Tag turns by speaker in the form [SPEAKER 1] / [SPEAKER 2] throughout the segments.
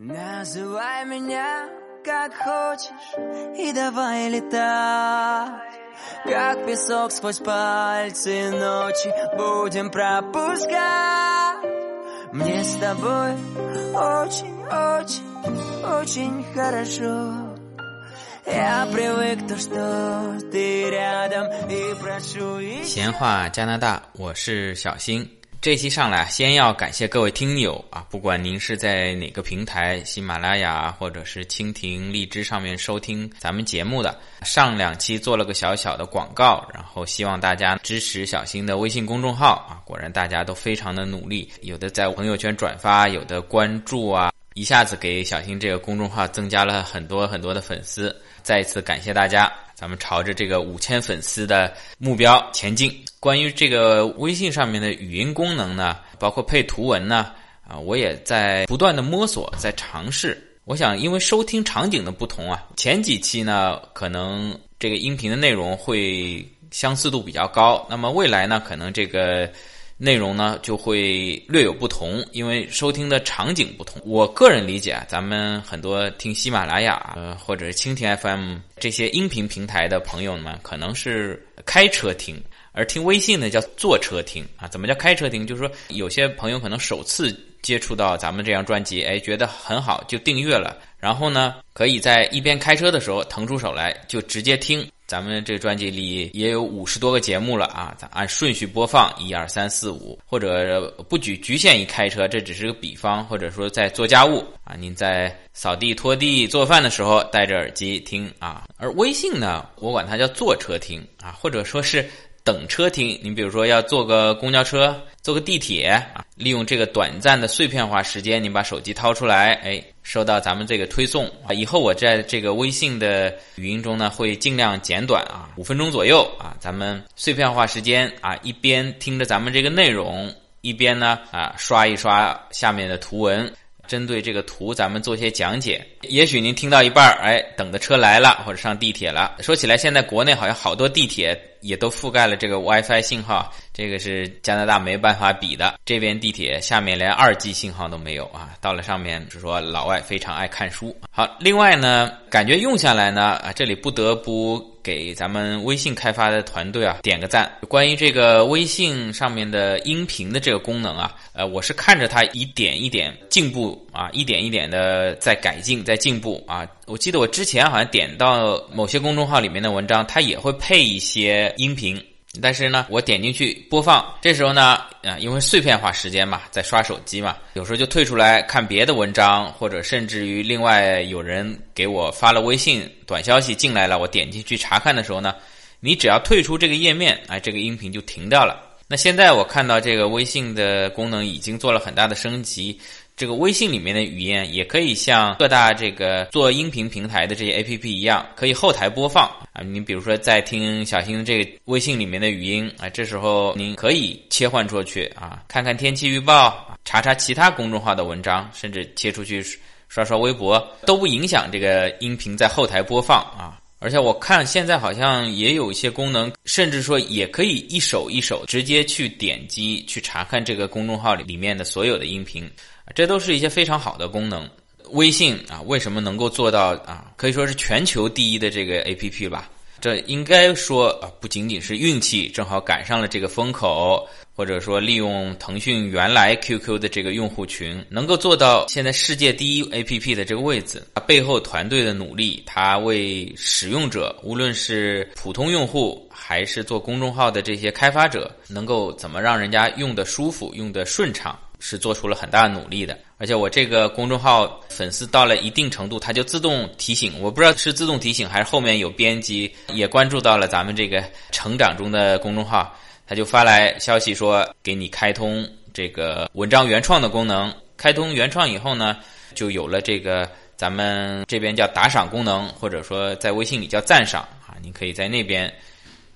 [SPEAKER 1] Называй меня как хочешь и давай летать Как песок сквозь пальцы ночи будем пропускать Мне с тобой очень-очень-очень хорошо Я привык то, что ты рядом и прошу
[SPEAKER 2] 闲话加拿大，我是小新。 这期上来，先要感谢各位听友啊，不管您是在哪个平台，喜马拉雅或者是蜻蜓、荔枝上面收听咱们节目的，上两期做了个小小的广告，然后希望大家支持小新的微信公众号啊，果然大家都非常的努力，有的在朋友圈转发，有的关注啊，一下子给小新这个公众号增加了很多很多的粉丝，再一次感谢大家。咱们朝着这个五千粉丝的目标前进。关于这个微信上面的语音功能呢，包括配图文呢，啊，我也在不断的摸索，在尝试。我想，因为收听场景的不同啊，前几期呢，可能这个音频的内容会相似度比较高。那么未来呢，可能这个。内容呢就会略有不同，因为收听的场景不同。我个人理解啊，咱们很多听喜马拉雅呃或者是蜻蜓 FM 这些音频平台的朋友们，可能是开车听，而听微信呢叫坐车听啊。怎么叫开车听？就是说有些朋友可能首次接触到咱们这张专辑，哎，觉得很好，就订阅了，然后呢可以在一边开车的时候腾出手来就直接听。咱们这专辑里也有五十多个节目了啊，咱按顺序播放，一二三四五，或者不局局限于开车，这只是个比方，或者说在做家务啊，您在扫地、拖地、做饭的时候戴着耳机听啊。而微信呢，我管它叫坐车听啊，或者说是。等车听，你比如说要坐个公交车、坐个地铁啊，利用这个短暂的碎片化时间，你把手机掏出来，哎，收到咱们这个推送啊。以后我在这个微信的语音中呢，会尽量简短啊，五分钟左右啊，咱们碎片化时间啊，一边听着咱们这个内容，一边呢啊刷一刷下面的图文。针对这个图，咱们做些讲解。也许您听到一半儿，哎，等的车来了，或者上地铁了。说起来，现在国内好像好多地铁也都覆盖了这个 WiFi 信号，这个是加拿大没办法比的。这边地铁下面连二 G 信号都没有啊，到了上面是说老外非常爱看书。好，另外呢，感觉用下来呢，啊，这里不得不。给咱们微信开发的团队啊点个赞。关于这个微信上面的音频的这个功能啊，呃，我是看着它一点一点进步啊，一点一点的在改进，在进步啊。我记得我之前好像点到某些公众号里面的文章，它也会配一些音频。但是呢，我点进去播放，这时候呢，啊，因为碎片化时间嘛，在刷手机嘛，有时候就退出来看别的文章，或者甚至于另外有人给我发了微信短消息进来了，我点进去查看的时候呢，你只要退出这个页面，哎，这个音频就停掉了。那现在我看到这个微信的功能已经做了很大的升级。这个微信里面的语音也可以像各大这个做音频平台的这些 A P P 一样，可以后台播放啊。你比如说在听小新这个微信里面的语音啊，这时候您可以切换出去啊，看看天气预报，查查其他公众号的文章，甚至切出去刷刷微博，都不影响这个音频在后台播放啊。而且我看现在好像也有一些功能，甚至说也可以一手一手直接去点击去查看这个公众号里里面的所有的音频。这都是一些非常好的功能。微信啊，为什么能够做到啊？可以说是全球第一的这个 APP 吧？这应该说啊，不仅仅是运气，正好赶上了这个风口，或者说利用腾讯原来 QQ 的这个用户群，能够做到现在世界第一 APP 的这个位置。它背后团队的努力，它为使用者，无论是普通用户还是做公众号的这些开发者，能够怎么让人家用的舒服、用的顺畅。是做出了很大的努力的，而且我这个公众号粉丝到了一定程度，它就自动提醒，我不知道是自动提醒还是后面有编辑也关注到了咱们这个成长中的公众号，他就发来消息说给你开通这个文章原创的功能。开通原创以后呢，就有了这个咱们这边叫打赏功能，或者说在微信里叫赞赏啊，你可以在那边。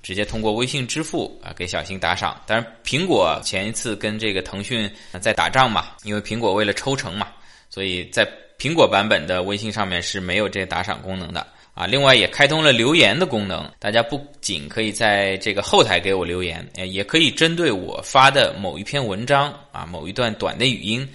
[SPEAKER 2] 直接通过微信支付啊给小新打赏，当然苹果前一次跟这个腾讯在打仗嘛，因为苹果为了抽成嘛，所以在苹果版本的微信上面是没有这打赏功能的啊。另外也开通了留言的功能，大家不仅可以在这个后台给我留言，也可以针对我发的某一篇文章啊某一段短的语音，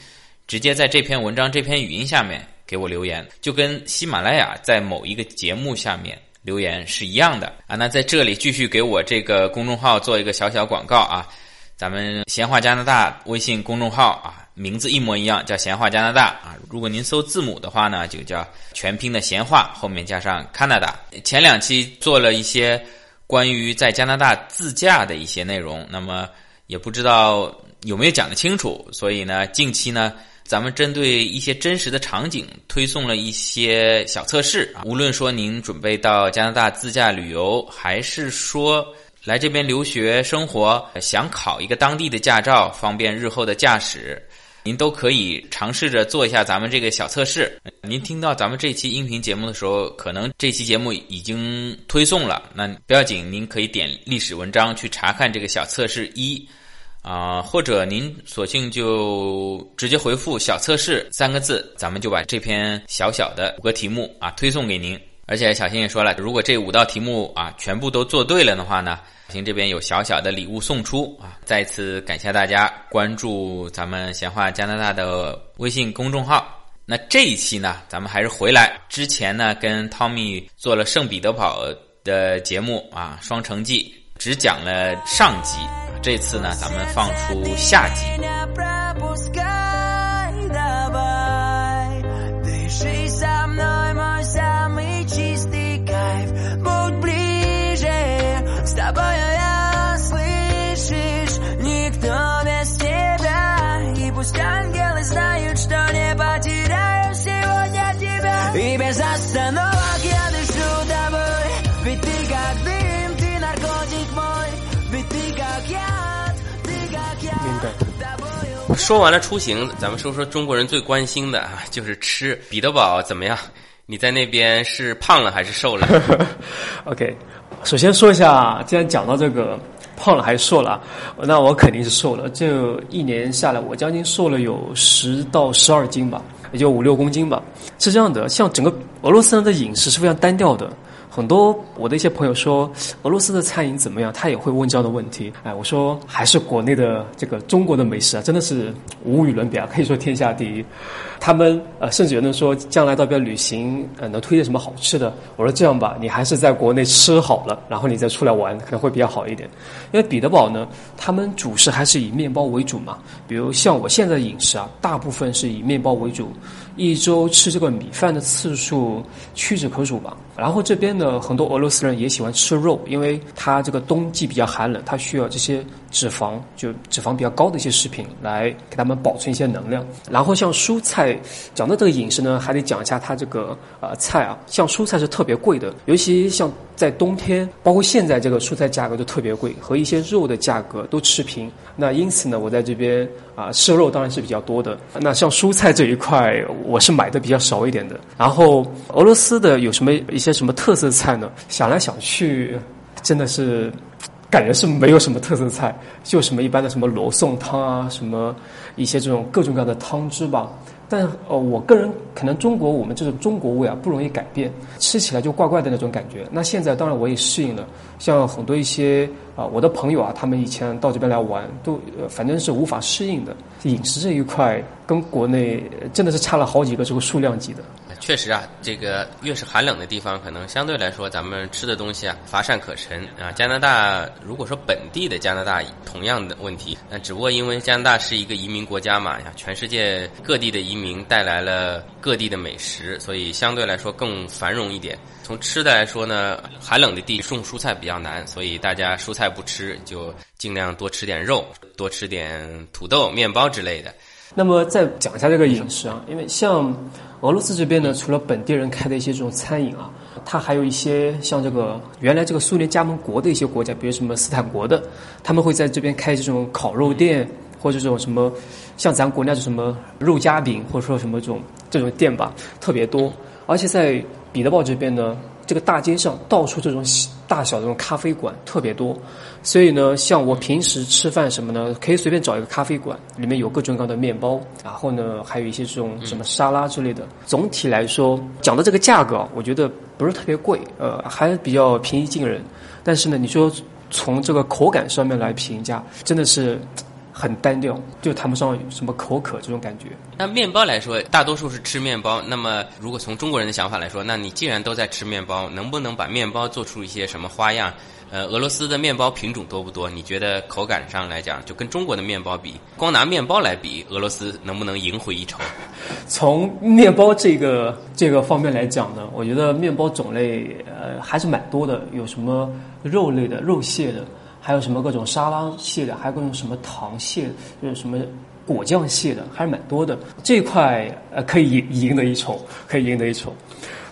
[SPEAKER 2] 直接在这篇文章这篇语音下面。给我留言，就跟喜马拉雅在某一个节目下面留言是一样的啊。那在这里继续给我这个公众号做一个小小广告啊，咱们闲话加拿大微信公众号啊，名字一模一样，叫闲话加拿大啊。如果您搜字母的话呢，就叫全拼的闲话，后面加上 Canada。前两期做了一些关于在加拿大自驾的一些内容，那么也不知道有没有讲得清楚，所以呢，近期呢。咱们针对一些真实的场景推送了一些小测试啊，无论说您准备到加拿大自驾旅游，还是说来这边留学生活，想考一个当地的驾照，方便日后的驾驶，您都可以尝试着做一下咱们这个小测试。您听到咱们这期音频节目的时候，可能这期节目已经推送了，那不要紧，您可以点历史文章去查看这个小测试一。啊，或者您索性就直接回复“小测试”三个字，咱们就把这篇小小的五个题目啊推送给您。而且小新也说了，如果这五道题目啊全部都做对了的话呢，小新这边有小小的礼物送出啊。再次感谢大家关注咱们闲话加拿大的微信公众号。那这一期呢，咱们还是回来之前呢，跟汤米做了圣彼得堡的节目啊，双城记只讲了上集。这次呢，咱们放出下集。说完了出行，咱们说说中国人最关心的啊，就是吃。彼得堡怎么样？你在那边是胖了还是瘦了？
[SPEAKER 3] OK，首先说一下，既然讲到这个胖了还是瘦了，那我肯定是瘦了。这一年下来，我将近瘦了有十到十二斤吧，也就五六公斤吧。是这样的，像整个俄罗斯人的饮食是非常单调的。很多我的一些朋友说俄罗斯的餐饮怎么样，他也会问这样的问题。哎，我说还是国内的这个中国的美食啊，真的是无与伦比啊，可以说天下第一。他们呃，甚至有人说将来到边旅行，呃，能推荐什么好吃的？我说这样吧，你还是在国内吃好了，然后你再出来玩，可能会比较好一点。因为彼得堡呢，他们主食还是以面包为主嘛。比如像我现在的饮食啊，大部分是以面包为主，一周吃这个米饭的次数屈指可数吧。然后这边呢，很多俄罗斯人也喜欢吃肉，因为它这个冬季比较寒冷，它需要这些。脂肪就脂肪比较高的一些食品，来给他们保存一些能量。然后像蔬菜，讲到这个饮食呢，还得讲一下它这个呃菜啊，像蔬菜是特别贵的，尤其像在冬天，包括现在这个蔬菜价格都特别贵，和一些肉的价格都持平。那因此呢，我在这边啊吃肉当然是比较多的。那像蔬菜这一块，我是买的比较少一点的。然后俄罗斯的有什么一些什么特色菜呢？想来想去，真的是。感觉是没有什么特色菜，就什么一般的什么罗宋汤啊，什么一些这种各种各样的汤汁吧。但呃，我个人可能中国我们这种中国味啊不容易改变，吃起来就怪怪的那种感觉。那现在当然我也适应了，像很多一些啊我的朋友啊，他们以前到这边来玩，都反正是无法适应的。饮食这一块跟国内真的是差了好几个这个数量级的。
[SPEAKER 2] 确实啊，这个越是寒冷的地方，可能相对来说咱们吃的东西啊乏善可陈啊。加拿大如果说本地的加拿大同样的问题，那只不过因为加拿大是一个移民国家嘛呀，全世界各地的移民带来了各地的美食，所以相对来说更繁荣一点。从吃的来说呢，寒冷的地种蔬菜比较难，所以大家蔬菜不吃，就尽量多吃点肉，多吃点土豆、面包之类的。
[SPEAKER 3] 那么再讲一下这个饮食啊，因为像俄罗斯这边呢，除了本地人开的一些这种餐饮啊，它还有一些像这个原来这个苏联加盟国的一些国家，比如什么斯坦国的，他们会在这边开这种烤肉店，或者这种什么像咱国内的什么肉夹饼，或者说什么这种这种店吧，特别多。而且在彼得堡这边呢。这个大街上到处这种大小的这种咖啡馆特别多，所以呢，像我平时吃饭什么呢，可以随便找一个咖啡馆，里面有各种各样的面包，然后呢，还有一些这种什么沙拉之类的。总体来说，讲的这个价格，我觉得不是特别贵，呃，还比较平易近人。但是呢，你说从这个口感上面来评价，真的是。很单调，就谈不上什么口渴这种感觉。
[SPEAKER 4] 那面包来说，大多数是吃面包。那么，如果从中国人的想法来说，那你既然都在吃面包，能不能把面包做出一些什么花样？呃，俄罗斯的面包品种多不多？你觉得口感上来讲，就跟中国的面包比，光拿面包来比，俄罗斯能不能赢回一筹？
[SPEAKER 3] 从面包这个这个方面来讲呢，我觉得面包种类呃还是蛮多的，有什么肉类的、肉馅的，还有什么各种沙拉馅的，还有各种什么糖馅，就是什么果酱馅的，还是蛮多的。这块呃可以赢赢得一筹，可以赢得一筹。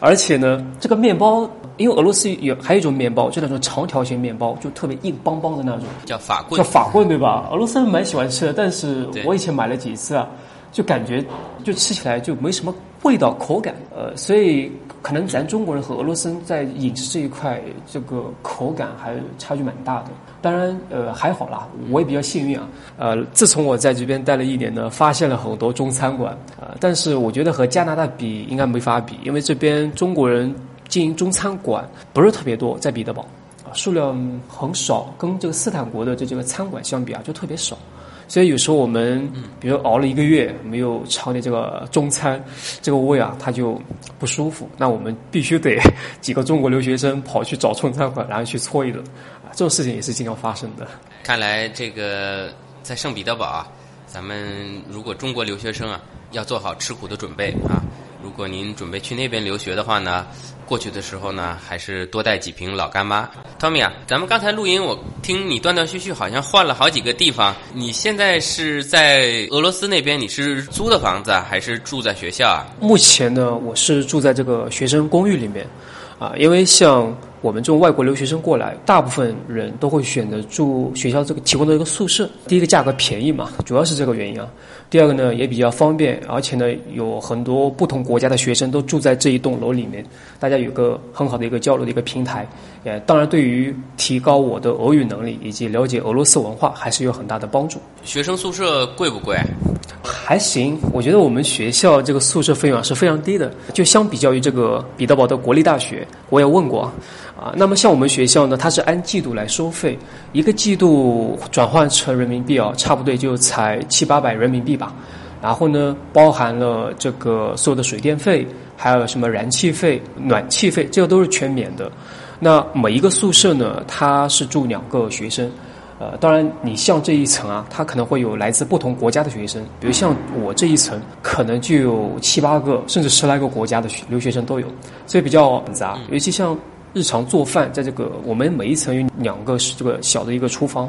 [SPEAKER 3] 而且呢，这个面包，因为俄罗斯有还有一种面包，就那种长条形面包，就特别硬邦邦的那种，
[SPEAKER 4] 叫法棍，
[SPEAKER 3] 叫法棍对吧？俄罗斯人蛮喜欢吃的，但是我以前买了几次啊，就感觉就吃起来就没什么味道、口感，呃，所以可能咱中国人和俄罗斯人在饮食这一块，这个口感还差距蛮大的。当然，呃，还好啦，我也比较幸运啊。呃，自从我在这边待了一年呢，发现了很多中餐馆，呃，但是我觉得和加拿大比应该没法比，因为这边中国人经营中餐馆不是特别多，在彼得堡。啊，数量很少，跟这个斯坦国的这这个餐馆相比啊，就特别少。所以有时候我们，比如熬了一个月没有尝点这个中餐，这个胃啊，它就不舒服。那我们必须得 几个中国留学生跑去找中餐馆，然后去搓一顿啊，这种事情也是经常发生的。
[SPEAKER 4] 看来这个在圣彼得堡啊，咱们如果中国留学生啊，要做好吃苦的准备啊。如果您准备去那边留学的话呢，过去的时候呢，还是多带几瓶老干妈。Tommy 啊，咱们刚才录音，我听你断断续续，好像换了好几个地方。你现在是在俄罗斯那边，你是租的房子啊，还是住在学校啊？
[SPEAKER 3] 目前呢，我是住在这个学生公寓里面，啊，因为像我们这种外国留学生过来，大部分人都会选择住学校这个提供的一个宿舍。第一个价格便宜嘛，主要是这个原因啊。第二个呢，也比较方便，而且呢，有很多不同国家的学生都住在这一栋楼里面，大家有个很好的一个交流的一个平台。呃当然，对于提高我的俄语能力以及了解俄罗斯文化，还是有很大的帮助。
[SPEAKER 4] 学生宿舍贵不贵？
[SPEAKER 3] 还行，我觉得我们学校这个宿舍费用啊是非常低的，就相比较于这个彼得堡的国立大学，我也问过啊。那么像我们学校呢，它是按季度来收费，一个季度转换成人民币啊，差不多就才七八百人民币吧。然后呢，包含了这个所有的水电费，还有什么燃气费、暖气费，这个都是全免的。那每一个宿舍呢，它是住两个学生。呃，当然，你像这一层啊，它可能会有来自不同国家的学生，比如像我这一层，可能就有七八个，甚至十来个国家的学留学生都有，所以比较复杂。尤其像日常做饭，在这个我们每一层有两个是这个小的一个厨房，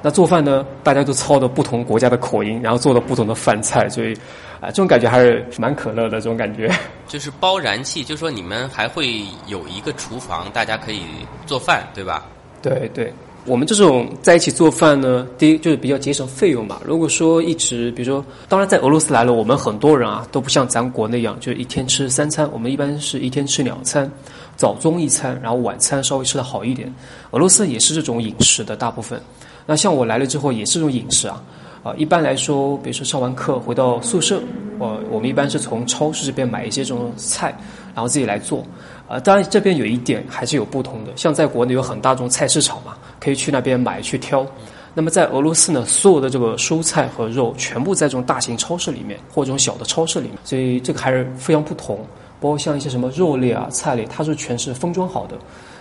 [SPEAKER 3] 那做饭呢，大家都操的不同国家的口音，然后做的不同的饭菜，所以啊、这种感觉还是蛮可乐的，这种感觉。
[SPEAKER 4] 就是包燃气，就说你们还会有一个厨房，大家可以做饭，对吧？
[SPEAKER 3] 对对，我们这种在一起做饭呢，第一就是比较节省费用嘛。如果说一直，比如说，当然在俄罗斯来了，我们很多人啊都不像咱国那样，就是一天吃三餐，我们一般是一天吃两餐，早中一餐，然后晚餐稍微吃的好一点。俄罗斯也是这种饮食的大部分。那像我来了之后也是这种饮食啊。啊，一般来说，比如说上完课回到宿舍，我我们一般是从超市这边买一些这种菜，然后自己来做。啊，当然这边有一点还是有不同的，像在国内有很大种菜市场嘛，可以去那边买去挑。那么在俄罗斯呢，所有的这个蔬菜和肉全部在这种大型超市里面或者这种小的超市里面，所以这个还是非常不同。包括像一些什么肉类啊、菜类，它是全是封装好的。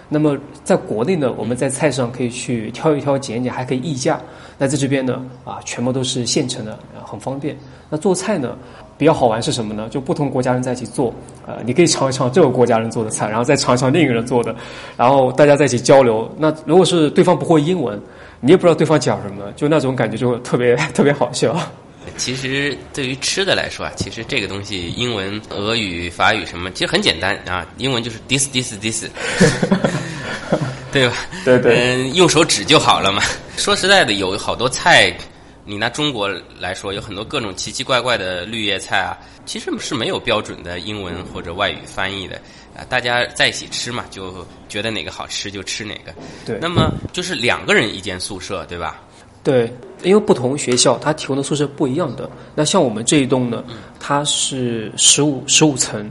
[SPEAKER 3] 那么在国内呢，我们在菜市场可以去挑一挑、拣一拣，还可以议价。那在这边呢，啊，全部都是现成的，很方便。那做菜呢，比较好玩是什么呢？就不同国家人在一起做，呃，你可以尝一尝这个国家人做的菜，然后再尝一尝另一个人做的，然后大家在一起交流。那如果是对方不会英文，你也不知道对方讲什么，就那种感觉就特别 特别好笑。
[SPEAKER 4] 其实对于吃的来说啊，其实这个东西，英文、俄语、法语什么，其实很简单啊。英文就是 this this this，对吧？
[SPEAKER 3] 对对
[SPEAKER 4] 嗯，用手指就好了嘛。说实在的，有好多菜，你拿中国来说，有很多各种奇奇怪怪的绿叶菜啊，其实是没有标准的英文或者外语翻译的啊。大家在一起吃嘛，就觉得哪个好吃就吃哪个。
[SPEAKER 3] 对
[SPEAKER 4] 那么就是两个人一间宿舍，对吧？
[SPEAKER 3] 对，因为不同学校它提供的宿舍不一样的。那像我们这一栋呢，它是十五十五层，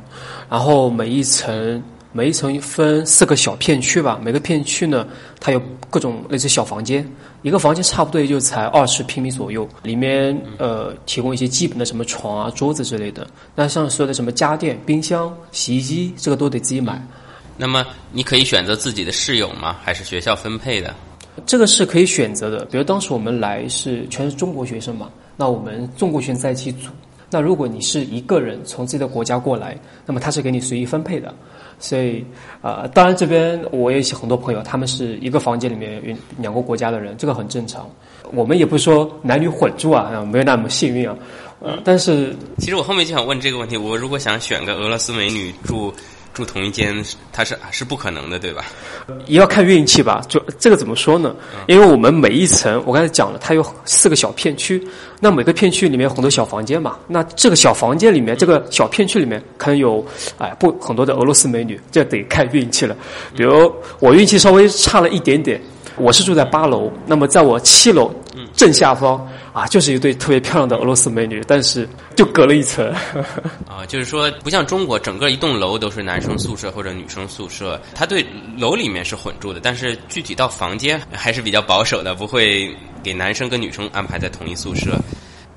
[SPEAKER 3] 然后每一层每一层分四个小片区吧，每个片区呢，它有各种类似小房间，一个房间差不多也就才二十平米左右，里面呃提供一些基本的什么床啊、桌子之类的。那像所有的什么家电、冰箱、洗衣机，这个都得自己买。
[SPEAKER 4] 那么你可以选择自己的室友吗？还是学校分配的？
[SPEAKER 3] 这个是可以选择的。比如当时我们来是全是中国学生嘛，那我们中国学生在一起组。那如果你是一个人从自己的国家过来，那么他是给你随意分配的。所以，呃，当然这边我也有很多朋友，他们是一个房间里面有两个国家的人，这个很正常。我们也不是说男女混住啊，没有那么幸运啊。呃，但是
[SPEAKER 4] 其实我后面就想问这个问题：我如果想选个俄罗斯美女住。住同一间，它是是不可能的，对吧？
[SPEAKER 3] 也要看运气吧。就这个怎么说呢？因为我们每一层，我刚才讲了，它有四个小片区，那每个片区里面有很多小房间嘛。那这个小房间里面，这个小片区里面可能有哎不很多的俄罗斯美女，这得看运气了。比如我运气稍微差了一点点，我是住在八楼，那么在我七楼正下方。啊，就是一对特别漂亮的俄罗斯美女，但是就隔了一层。
[SPEAKER 4] 啊，就是说不像中国，整个一栋楼都是男生宿舍或者女生宿舍，他对楼里面是混住的，但是具体到房间还是比较保守的，不会给男生跟女生安排在同一宿舍。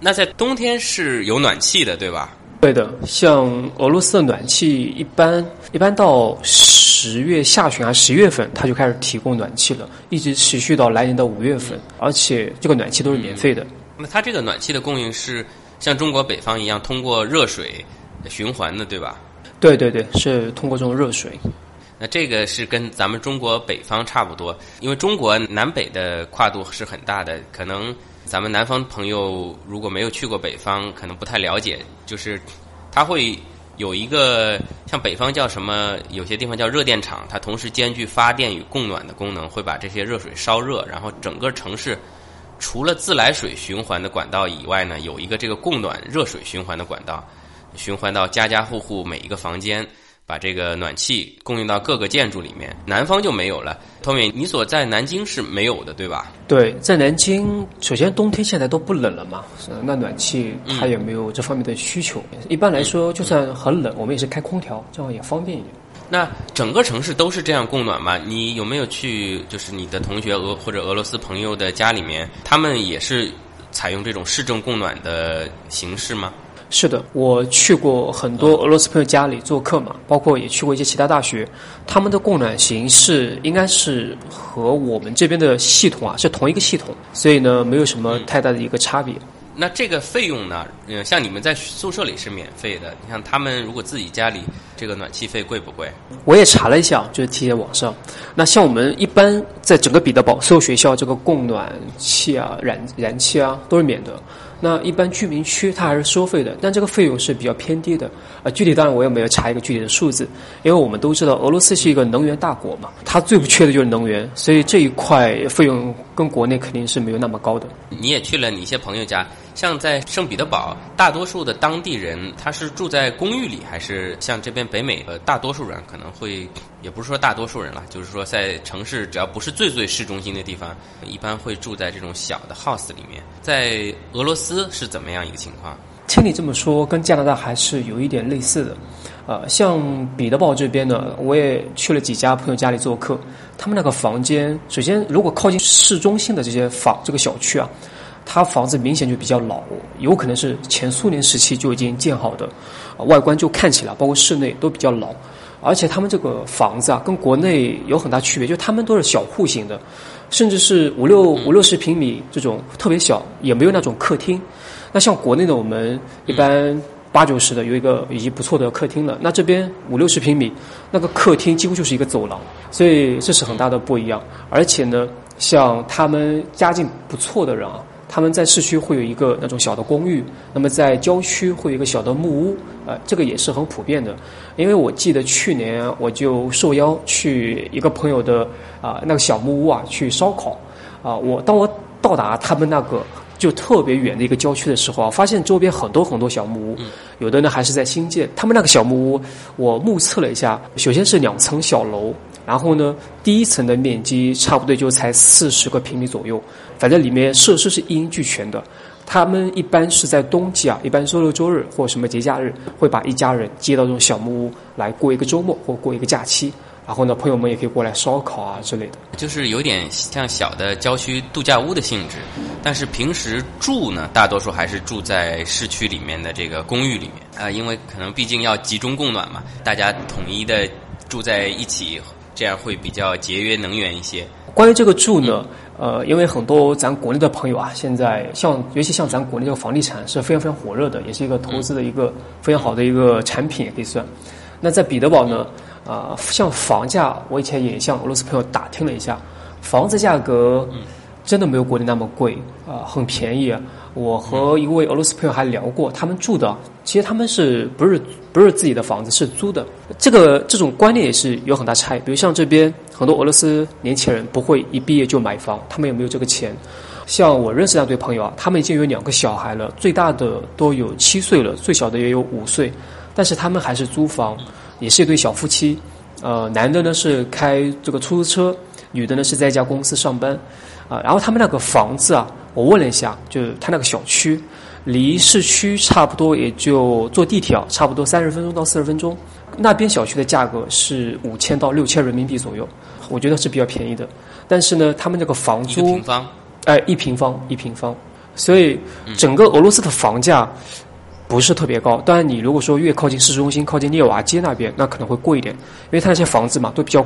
[SPEAKER 4] 那在冬天是有暖气的，对吧？
[SPEAKER 3] 对的，像俄罗斯的暖气一般，一般到十月下旬还是十月份，它就开始提供暖气了，一直持续到来年的五月份，而且这个暖气都是免费的。
[SPEAKER 4] 那么它这个暖气的供应是像中国北方一样通过热水循环的，对吧？
[SPEAKER 3] 对对对，是通过这种热水。
[SPEAKER 4] 那这个是跟咱们中国北方差不多，因为中国南北的跨度是很大的，可能咱们南方朋友如果没有去过北方，可能不太了解，就是它会有一个像北方叫什么，有些地方叫热电厂，它同时兼具发电与供暖的功能，会把这些热水烧热，然后整个城市。除了自来水循环的管道以外呢，有一个这个供暖热水循环的管道，循环到家家户户每一个房间，把这个暖气供应到各个建筑里面。南方就没有了。托米，你所在南京是没有的，对吧？
[SPEAKER 3] 对，在南京，首先冬天现在都不冷了嘛，那暖气它也没有这方面的需求。一般来说，就算很冷，我们也是开空调，这样也方便一点。
[SPEAKER 4] 那整个城市都是这样供暖吗？你有没有去，就是你的同学俄或者俄罗斯朋友的家里面，他们也是采用这种市政供暖的形式吗？
[SPEAKER 3] 是的，我去过很多俄罗斯朋友家里做客嘛，包括也去过一些其他大学，他们的供暖形式应该是和我们这边的系统啊是同一个系统，所以呢没有什么太大的一个差别。
[SPEAKER 4] 那这个费用呢？嗯，像你们在宿舍里是免费的，你像他们如果自己家里这个暖气费贵不贵？
[SPEAKER 3] 我也查了一下，就是提前网上。那像我们一般在整个彼得堡所有学校，这个供暖气啊、燃燃气啊都是免的。那一般居民区它还是收费的，但这个费用是比较偏低的。呃，具体当然我也没有查一个具体的数字，因为我们都知道俄罗斯是一个能源大国嘛，它最不缺的就是能源，所以这一块费用跟国内肯定是没有那么高的。
[SPEAKER 4] 你也去了你一些朋友家。像在圣彼得堡，大多数的当地人他是住在公寓里，还是像这边北美的大多数人可能会，也不是说大多数人了，就是说在城市只要不是最最市中心的地方，一般会住在这种小的 house 里面。在俄罗斯是怎么样一个情况？
[SPEAKER 3] 听你这么说，跟加拿大还是有一点类似的。呃，像彼得堡这边呢，我也去了几家朋友家里做客，他们那个房间，首先如果靠近市中心的这些房这个小区啊。它房子明显就比较老，有可能是前苏联时期就已经建好的，外观就看起来，包括室内都比较老。而且他们这个房子啊，跟国内有很大区别，就他们都是小户型的，甚至是五六五六十平米这种特别小，也没有那种客厅。那像国内的我们一般八九十的有一个已经不错的客厅了，那这边五六十平米，那个客厅几乎就是一个走廊，所以这是很大的不一样。而且呢，像他们家境不错的人啊。他们在市区会有一个那种小的公寓，那么在郊区会有一个小的木屋，呃，这个也是很普遍的。因为我记得去年我就受邀去一个朋友的啊那个小木屋啊去烧烤，啊，我当我到达他们那个就特别远的一个郊区的时候啊，发现周边很多很多小木屋，有的呢还是在新建。他们那个小木屋，我目测了一下，首先是两层小楼。然后呢，第一层的面积差不多就才四十个平米左右，反正里面设施是一应俱全的。他们一般是在冬季啊，一般周六周日或什么节假日，会把一家人接到这种小木屋来过一个周末或过一个假期。然后呢，朋友们也可以过来烧烤啊之类的，
[SPEAKER 4] 就是有点像小的郊区度假屋的性质。但是平时住呢，大多数还是住在市区里面的这个公寓里面啊，因为可能毕竟要集中供暖嘛，大家统一的住在一起，这样会比较节约能源一些。
[SPEAKER 3] 关于这个住呢，呃，因为很多咱国内的朋友啊，现在像尤其像咱国内这个房地产是非常非常火热的，也是一个投资的一个非常好的一个产品，也可以算。那在彼得堡呢？啊，像房价，我以前也向俄罗斯朋友打听了一下，房子价格真的没有国内那么贵啊，很便宜。我和一位俄罗斯朋友还聊过，他们住的其实他们是不是不是自己的房子，是租的。这个这种观念也是有很大差异。比如像这边很多俄罗斯年轻人不会一毕业就买房，他们也没有这个钱。像我认识那对朋友啊，他们已经有两个小孩了，最大的都有七岁了，最小的也有五岁，但是他们还是租房。也是一对小夫妻，呃，男的呢是开这个出租车，女的呢是在一家公司上班，啊，然后他们那个房子啊，我问了一下，就是他那个小区离市区差不多也就坐地铁啊，差不多三十分钟到四十分钟，那边小区的价格是五千到六千人民币左右，我觉得是比较便宜的，但是呢，他们这个房租，
[SPEAKER 4] 一平方，
[SPEAKER 3] 哎，一平方一平方，所以整个俄罗斯的房价。不是特别高，当然你如果说越靠近市中心，靠近涅瓦街那边，那可能会贵一点，因为它那些房子嘛都比较，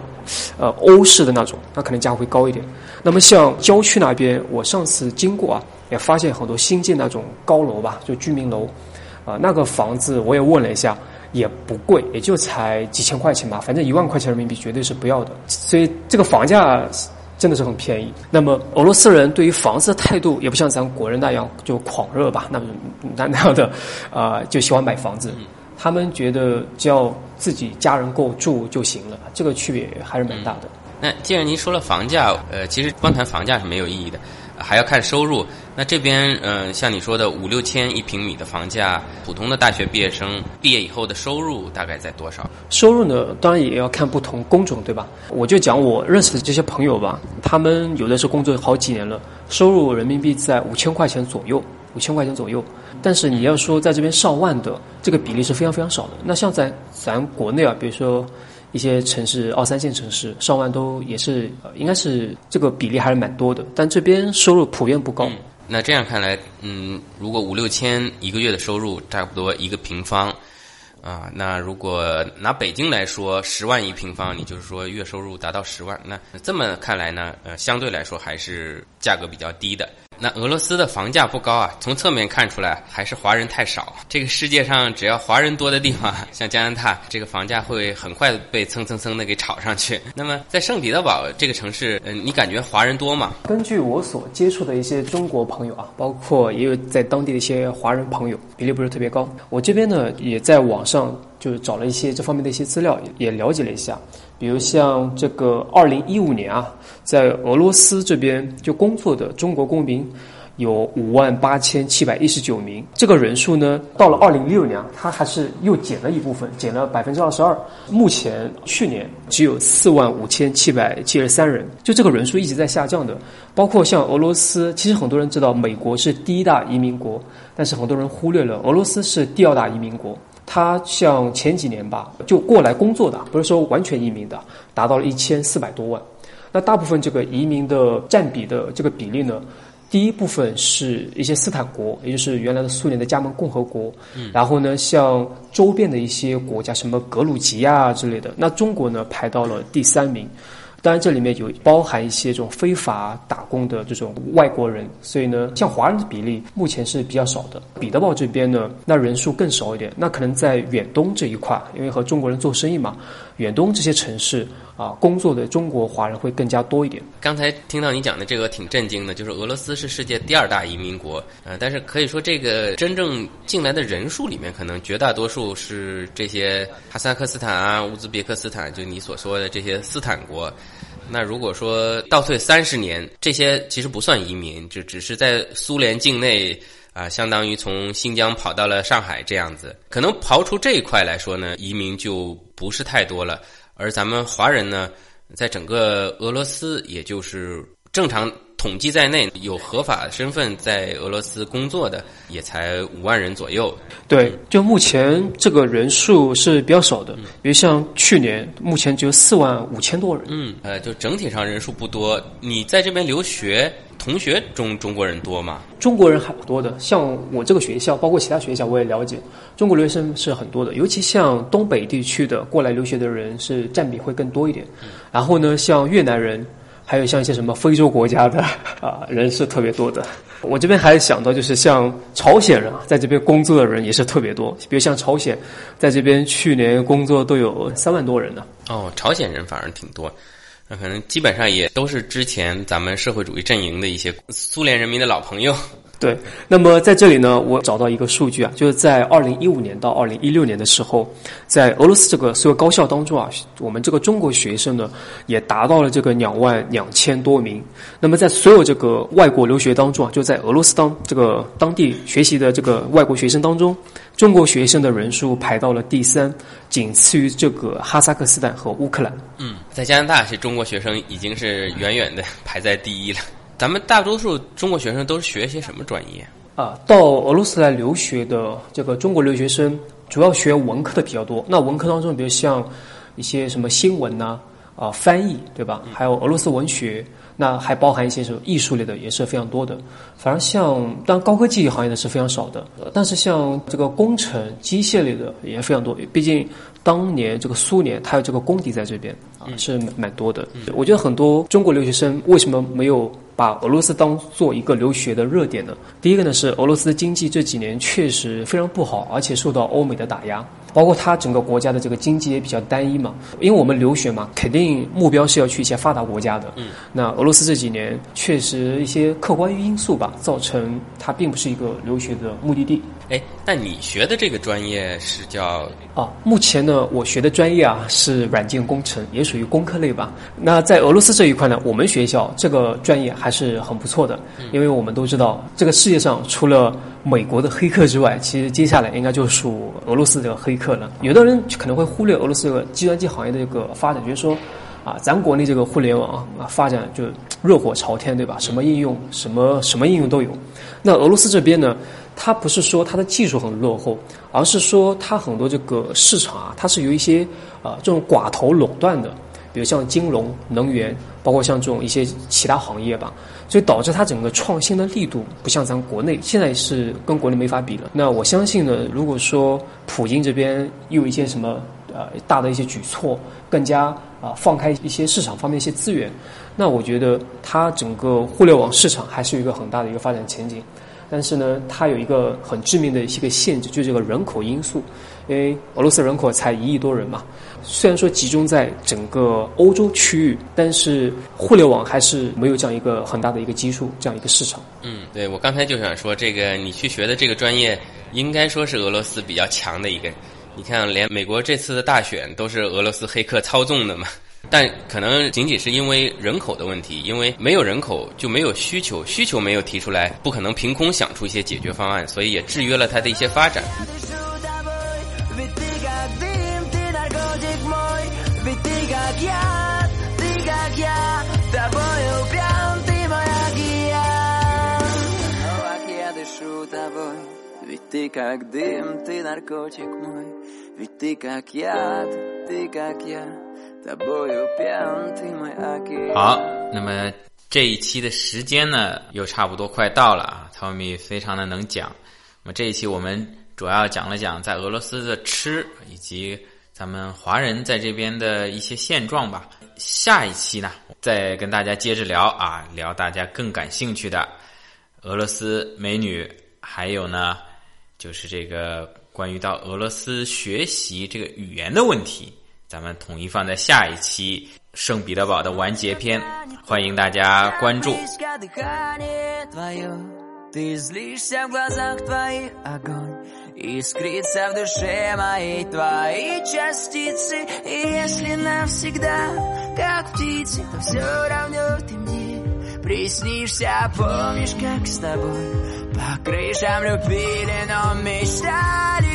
[SPEAKER 3] 呃，欧式的那种，那可能价会高一点。那么像郊区那边，我上次经过啊，也发现很多新建那种高楼吧，就居民楼，啊，那个房子我也问了一下，也不贵，也就才几千块钱吧，反正一万块钱人民币绝对是不要的。所以这个房价。真的是很便宜。那么俄罗斯人对于房子的态度也不像咱国人那样就狂热吧？那么那那样的啊，就喜欢买房子。他们觉得只要自己家人够住就行了，这个区别还是蛮大的。
[SPEAKER 4] 那既然您说了房价，呃，其实光谈房价是没有意义的。还要看收入。那这边，嗯，像你说的五六千一平米的房价，普通的大学毕业生毕业以后的收入大概在多少？
[SPEAKER 3] 收入呢，当然也要看不同工种，对吧？我就讲我认识的这些朋友吧，他们有的是工作好几年了，收入人民币在五千块钱左右，五千块钱左右。但是你要说在这边上万的，这个比例是非常非常少的。那像在咱国内啊，比如说。一些城市二三线城市上万都也是，应该是这个比例还是蛮多的，但这边收入普遍不高。
[SPEAKER 4] 那这样看来，嗯，如果五六千一个月的收入，差不多一个平方，啊，那如果拿北京来说，十万一平方，你就是说月收入达到十万，那这么看来呢，呃，相对来说还是价格比较低的。那俄罗斯的房价不高啊，从侧面看出来还是华人太少。这个世界上只要华人多的地方，像加拿大，这个房价会很快被蹭蹭蹭的给炒上去。那么在圣彼得堡这个城市，嗯，你感觉华人多吗？
[SPEAKER 3] 根据我所接触的一些中国朋友啊，包括也有在当地的一些华人朋友，比例不是特别高。我这边呢也在网上就是找了一些这方面的一些资料，也了解了一下。比如像这个二零一五年啊，在俄罗斯这边就工作的中国公民有五万八千七百一十九名，这个人数呢，到了二零一六年，它还是又减了一部分，减了百分之二十二。目前去年只有四万五千七百七十三人，就这个人数一直在下降的。包括像俄罗斯，其实很多人知道美国是第一大移民国，但是很多人忽略了俄罗斯是第二大移民国。他像前几年吧，就过来工作的，不是说完全移民的，达到了一千四百多万。那大部分这个移民的占比的这个比例呢，第一部分是一些斯坦国，也就是原来的苏联的加盟共和国。嗯。然后呢，像周边的一些国家，什么格鲁吉亚之类的。那中国呢，排到了第三名。当然，这里面有包含一些这种非法打工的这种外国人，所以呢，像华人的比例目前是比较少的。彼得堡这边呢，那人数更少一点。那可能在远东这一块，因为和中国人做生意嘛，远东这些城市啊，工作的中国华人会更加多一点。
[SPEAKER 4] 刚才听到你讲的这个挺震惊的，就是俄罗斯是世界第二大移民国，呃，但是可以说这个真正进来的人数里面，可能绝大多数是这些哈萨克斯坦啊、乌兹别克斯坦，就你所说的这些斯坦国。那如果说倒退三十年，这些其实不算移民，就只是在苏联境内啊，相当于从新疆跑到了上海这样子。可能刨出这一块来说呢，移民就不是太多了。而咱们华人呢，在整个俄罗斯，也就是正常统计在内，有合法身份在俄罗斯工作的也才五万人左右。
[SPEAKER 3] 对，就目前这个人数是比较少的，比如像去年，目前只有四万五千多人。
[SPEAKER 4] 嗯，呃，就整体上人数不多。你在这边留学，同学中中国人多吗？
[SPEAKER 3] 中国人还不多的，像我这个学校，包括其他学校，我也了解，中国留学生是很多的，尤其像东北地区的过来留学的人是占比会更多一点。然后呢，像越南人。还有像一些什么非洲国家的 啊人是特别多的，我这边还想到就是像朝鲜人，在这边工作的人也是特别多，比如像朝鲜，在这边去年工作都有三万多人呢。
[SPEAKER 4] 哦，朝鲜人反而挺多，那可能基本上也都是之前咱们社会主义阵营的一些苏联人民的老朋友。
[SPEAKER 3] 对，那么在这里呢，我找到一个数据啊，就是在二零一五年到二零一六年的时候，在俄罗斯这个所有高校当中啊，我们这个中国学生呢也达到了这个两万两千多名。那么在所有这个外国留学当中啊，就在俄罗斯当这个当地学习的这个外国学生当中，中国学生的人数排到了第三，仅次于这个哈萨克斯坦和乌克兰。
[SPEAKER 4] 嗯，在加拿大，是中国学生已经是远远的排在第一了。咱们大多数中国学生都是学一些什么专业
[SPEAKER 3] 啊？到俄罗斯来留学的这个中国留学生，主要学文科的比较多。那文科当中，比如像一些什么新闻呐、啊翻译，对吧？还有俄罗斯文学，那还包含一些什么艺术类的，也是非常多的。反而像当高科技行业的是非常少的，但是像这个工程、机械类的也非常多。毕竟当年这个苏联它有这个功底在这边啊，是蛮多的。我觉得很多中国留学生为什么没有？把俄罗斯当做一个留学的热点呢？第一个呢是俄罗斯的经济这几年确实非常不好，而且受到欧美的打压，包括它整个国家的这个经济也比较单一嘛。因为我们留学嘛，肯定目标是要去一些发达国家的。嗯，那俄罗斯这几年确实一些客观因素吧，造成它并不是一个留学的目的地。
[SPEAKER 4] 哎，那你学的这个专业是叫？
[SPEAKER 3] 啊，目前呢，我学的专业啊是软件工程，也属于工科类吧。那在俄罗斯这一块呢，我们学校这个专业还是很不错的，因为我们都知道，这个世界上除了美国的黑客之外，其实接下来应该就属俄罗斯这个黑客了。有的人可能会忽略俄罗斯这个计算机行业的一个发展，就是说，啊，咱国内这个互联网啊发展就热火朝天，对吧？什么应用，什么什么应用都有。那俄罗斯这边呢？它不是说它的技术很落后，而是说它很多这个市场啊，它是有一些啊这种寡头垄断的，比如像金融、能源，包括像这种一些其他行业吧，所以导致它整个创新的力度不像咱国内，现在是跟国内没法比了。那我相信呢，如果说普京这边又有一些什么呃大的一些举措，更加啊放开一些市场方面一些资源，那我觉得它整个互联网市场还是有一个很大的一个发展前景。但是呢，它有一个很致命的一些个限制，就是这个人口因素。因为俄罗斯人口才一亿多人嘛，虽然说集中在整个欧洲区域，但是互联网还是没有这样一个很大的一个基数，这样一个市场。
[SPEAKER 4] 嗯，对我刚才就想说，这个你去学的这个专业，应该说是俄罗斯比较强的一个。你看，连美国这次的大选都是俄罗斯黑客操纵的嘛。但可能仅仅是因为人口的问题，因为没有人口就没有需求，需求没有提出来，不可能凭空想出一些解决方案，所以也制约了它的一些发展。
[SPEAKER 2] 好，那么这一期的时间呢，又差不多快到了啊。Tommy 非常的能讲，那么这一期我们主要讲了讲在俄罗斯的吃，以及咱们华人在这边的一些现状吧。下一期呢，再跟大家接着聊啊，聊大家更感兴趣的俄罗斯美女，还有呢，就是这个关于到俄罗斯学习这个语言的问题。咱们统一放在下一期圣彼得堡的完结篇，欢迎大家关注。
[SPEAKER 1] Ты злишься в глазах твоих огонь Искрится в душе моей твои частицы И если навсегда, как птицы То все равно ты мне Приснишься Помнишь, как с тобой по крышам любили, но мечтали